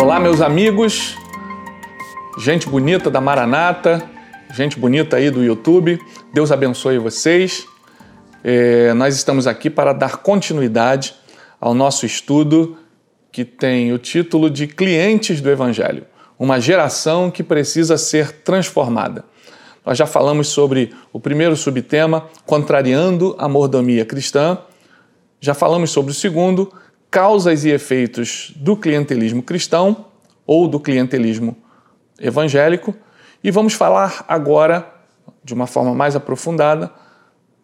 Olá, meus amigos, gente bonita da Maranata, gente bonita aí do YouTube. Deus abençoe vocês. É, nós estamos aqui para dar continuidade ao nosso estudo que tem o título de Clientes do Evangelho uma geração que precisa ser transformada. Nós já falamos sobre o primeiro subtema, contrariando a mordomia cristã. Já falamos sobre o segundo, causas e efeitos do clientelismo cristão ou do clientelismo evangélico. E vamos falar agora, de uma forma mais aprofundada,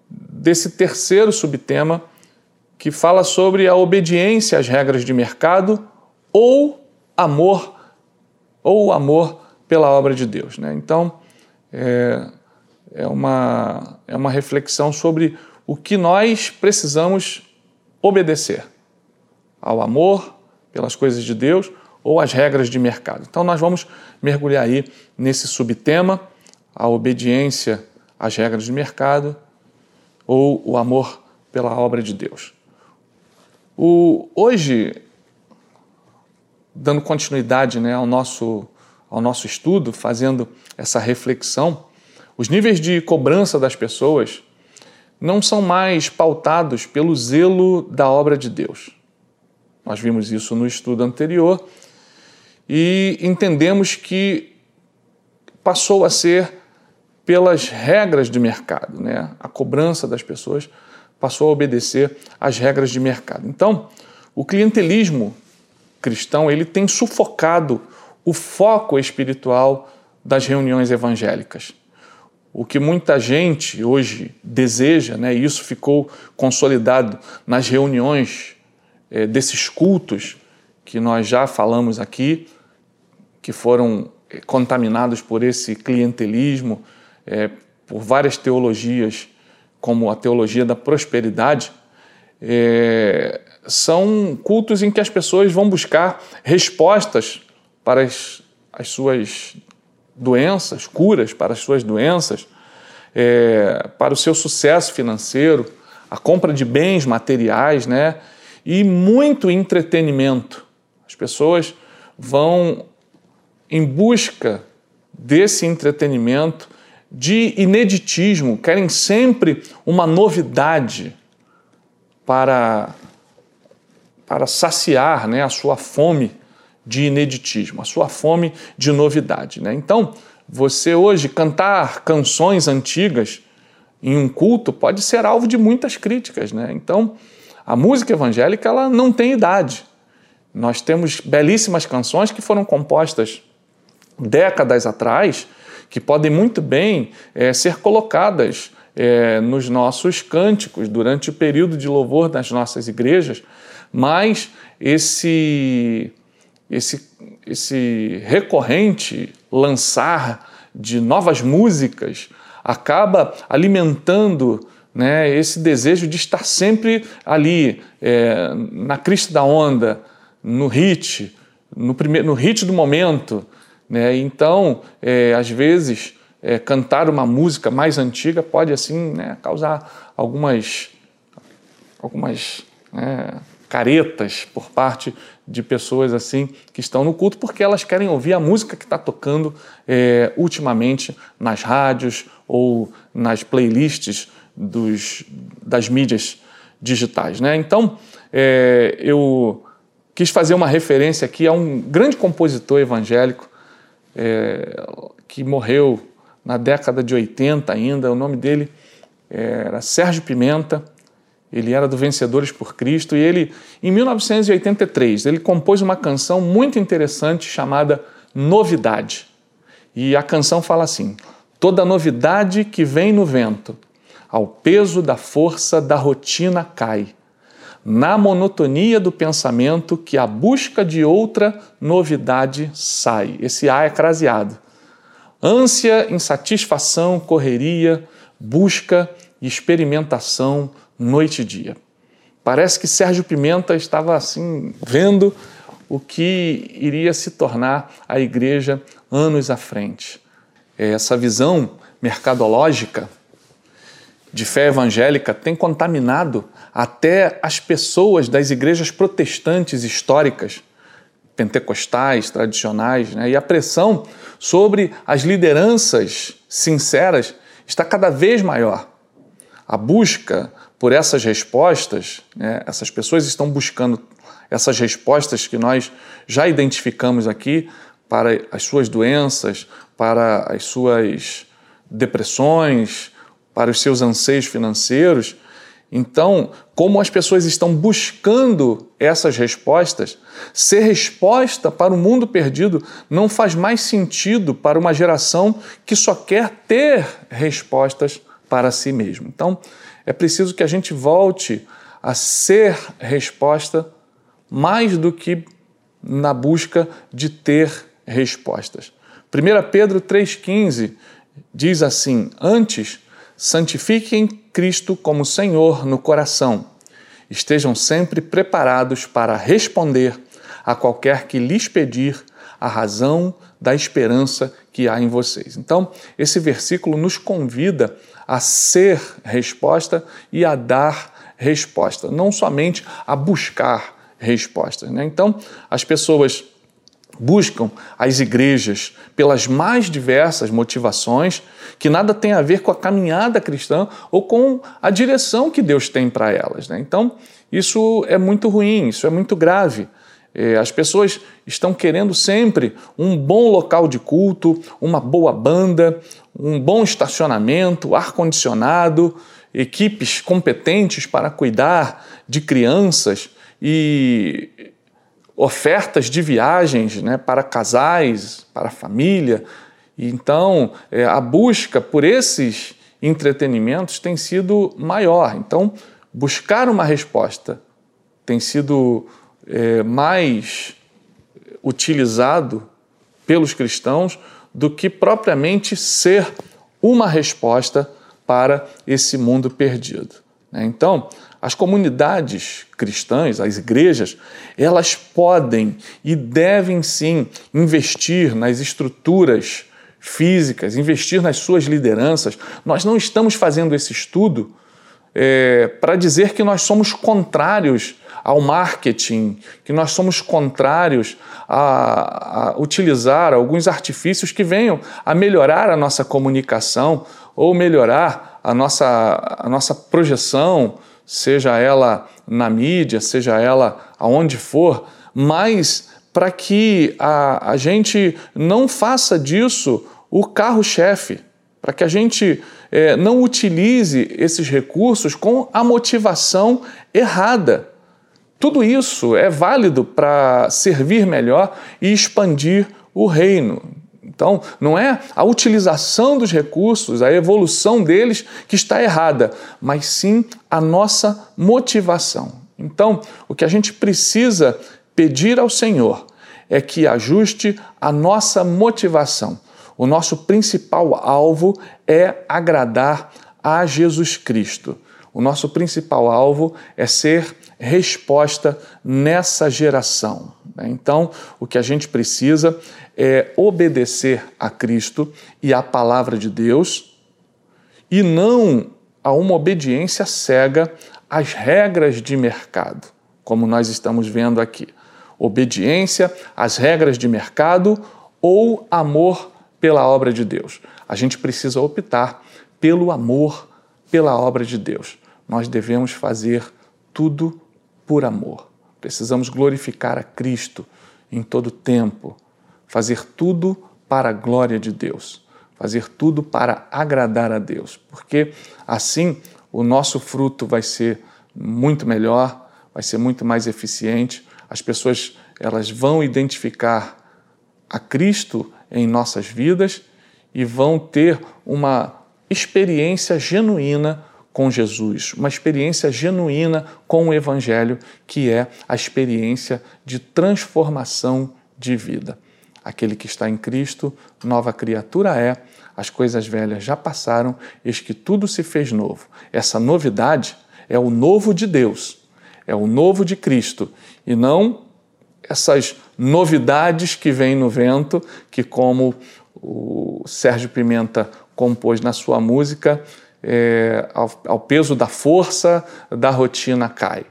desse terceiro subtema que fala sobre a obediência às regras de mercado ou amor ou amor pela obra de Deus. Né? Então, é, é, uma, é uma reflexão sobre o que nós precisamos obedecer ao amor pelas coisas de Deus ou às regras de mercado. Então, nós vamos mergulhar aí nesse subtema, a obediência às regras de mercado ou o amor pela obra de Deus. O, hoje, dando continuidade né, ao, nosso, ao nosso estudo, fazendo essa reflexão, os níveis de cobrança das pessoas não são mais pautados pelo zelo da obra de Deus. Nós vimos isso no estudo anterior e entendemos que passou a ser pelas regras de mercado, né? A cobrança das pessoas passou a obedecer às regras de mercado. Então, o clientelismo cristão ele tem sufocado o foco espiritual das reuniões evangélicas. O que muita gente hoje deseja, né, e isso ficou consolidado nas reuniões é, desses cultos que nós já falamos aqui, que foram é, contaminados por esse clientelismo, é, por várias teologias, como a teologia da prosperidade, é, são cultos em que as pessoas vão buscar respostas para as, as suas doenças, curas para as suas doenças, é, para o seu sucesso financeiro, a compra de bens materiais, né? E muito entretenimento. As pessoas vão em busca desse entretenimento, de ineditismo, querem sempre uma novidade para, para saciar né, a sua fome de ineditismo, a sua fome de novidade. Né? Então, você hoje cantar canções antigas em um culto pode ser alvo de muitas críticas. Né? Então, a música evangélica ela não tem idade. Nós temos belíssimas canções que foram compostas décadas atrás, que podem muito bem é, ser colocadas é, nos nossos cânticos durante o período de louvor das nossas igrejas, mas esse, esse, esse recorrente lançar de novas músicas acaba alimentando né, esse desejo de estar sempre ali, é, na crista da onda, no hit, no, primeiro, no hit do momento. Né? Então, é, às vezes, é, cantar uma música mais antiga pode assim né, causar algumas, algumas né, caretas por parte de pessoas assim que estão no culto porque elas querem ouvir a música que está tocando é, ultimamente nas rádios ou nas playlists dos, das mídias digitais. Né? Então, é, eu quis fazer uma referência aqui a um grande compositor evangélico é, que morreu na década de 80 ainda. O nome dele era Sérgio Pimenta. Ele era do Vencedores por Cristo e ele, em 1983, ele compôs uma canção muito interessante chamada Novidade. E a canção fala assim: Toda novidade que vem no vento, ao peso da força da rotina cai. Na monotonia do pensamento que a busca de outra novidade sai. Esse A é craseado. Ânsia, insatisfação, correria, busca e experimentação noite e dia. Parece que Sérgio Pimenta estava assim vendo o que iria se tornar a igreja anos à frente. Essa visão mercadológica de fé evangélica tem contaminado até as pessoas das igrejas protestantes históricas pentecostais tradicionais, né? e a pressão sobre as lideranças sinceras está cada vez maior. A busca por essas respostas, né? essas pessoas estão buscando essas respostas que nós já identificamos aqui para as suas doenças, para as suas depressões, para os seus anseios financeiros. Então, como as pessoas estão buscando essas respostas, ser resposta para o mundo perdido não faz mais sentido para uma geração que só quer ter respostas para si mesmo. Então, é preciso que a gente volte a ser resposta mais do que na busca de ter respostas. 1 Pedro 3,15 diz assim: Antes, santifiquem Cristo como Senhor no coração. Estejam sempre preparados para responder a qualquer que lhes pedir a razão da esperança que há em vocês. Então, esse versículo nos convida a ser resposta e a dar resposta, não somente a buscar respostas. Né? Então, as pessoas buscam as igrejas pelas mais diversas motivações que nada tem a ver com a caminhada cristã ou com a direção que Deus tem para elas. Né? Então, isso é muito ruim, isso é muito grave. É, as pessoas estão querendo sempre um bom local de culto, uma boa banda, um bom estacionamento, ar-condicionado, equipes competentes para cuidar de crianças e ofertas de viagens né, para casais, para família. Então, é, a busca por esses entretenimentos tem sido maior. Então, buscar uma resposta tem sido é, mais utilizado pelos cristãos do que propriamente ser uma resposta para esse mundo perdido. Né? Então, as comunidades cristãs, as igrejas, elas podem e devem sim investir nas estruturas físicas, investir nas suas lideranças. Nós não estamos fazendo esse estudo é, para dizer que nós somos contrários ao marketing, que nós somos contrários a, a utilizar alguns artifícios que venham a melhorar a nossa comunicação ou melhorar a nossa, a nossa projeção seja ela na mídia, seja ela aonde for, mas para que a, a gente não faça disso o carro-chefe, para que a gente é, não utilize esses recursos com a motivação errada. Tudo isso é válido para servir melhor e expandir o reino. Então, não é a utilização dos recursos, a evolução deles que está errada, mas sim a nossa motivação. Então, o que a gente precisa pedir ao Senhor é que ajuste a nossa motivação. O nosso principal alvo é agradar a Jesus Cristo. O nosso principal alvo é ser resposta nessa geração. Então, o que a gente precisa é obedecer a Cristo e à palavra de Deus e não a uma obediência cega às regras de mercado, como nós estamos vendo aqui. Obediência às regras de mercado ou amor pela obra de Deus. A gente precisa optar pelo amor pela obra de Deus. Nós devemos fazer tudo por amor. Precisamos glorificar a Cristo em todo tempo, fazer tudo para a glória de Deus, fazer tudo para agradar a Deus, porque assim o nosso fruto vai ser muito melhor, vai ser muito mais eficiente. As pessoas elas vão identificar a Cristo em nossas vidas e vão ter uma experiência genuína com Jesus, uma experiência genuína com o Evangelho, que é a experiência de transformação de vida. Aquele que está em Cristo, nova criatura é, as coisas velhas já passaram, eis que tudo se fez novo. Essa novidade é o novo de Deus, é o novo de Cristo, e não essas novidades que vêm no vento, que, como o Sérgio Pimenta compôs na sua música, é, ao, ao peso da força da rotina cai.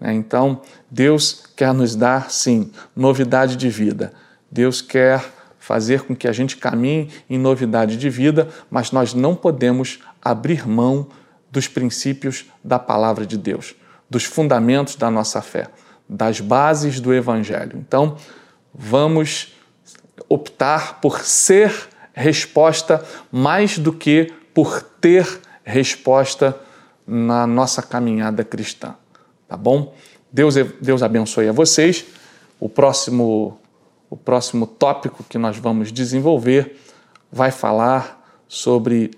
Né? Então, Deus quer nos dar, sim, novidade de vida. Deus quer fazer com que a gente caminhe em novidade de vida, mas nós não podemos abrir mão dos princípios da palavra de Deus, dos fundamentos da nossa fé, das bases do Evangelho. Então, vamos optar por ser resposta mais do que por ter resposta na nossa caminhada cristã. Tá bom? Deus, Deus abençoe a vocês. O próximo, o próximo tópico que nós vamos desenvolver vai falar sobre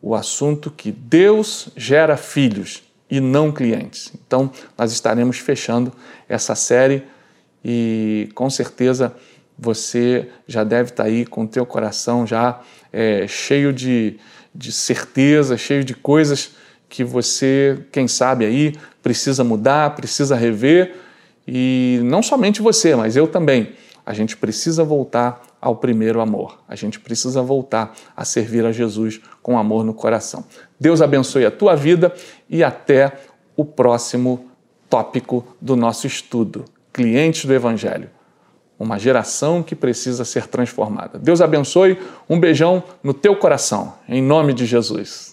o assunto que Deus gera filhos e não clientes. Então, nós estaremos fechando essa série e com certeza você já deve estar aí com o teu coração já é, cheio de, de certeza, cheio de coisas que você, quem sabe aí, precisa mudar, precisa rever. E não somente você, mas eu também. A gente precisa voltar ao primeiro amor. A gente precisa voltar a servir a Jesus com amor no coração. Deus abençoe a tua vida e até o próximo tópico do nosso estudo: clientes do Evangelho. Uma geração que precisa ser transformada. Deus abençoe, um beijão no teu coração, em nome de Jesus.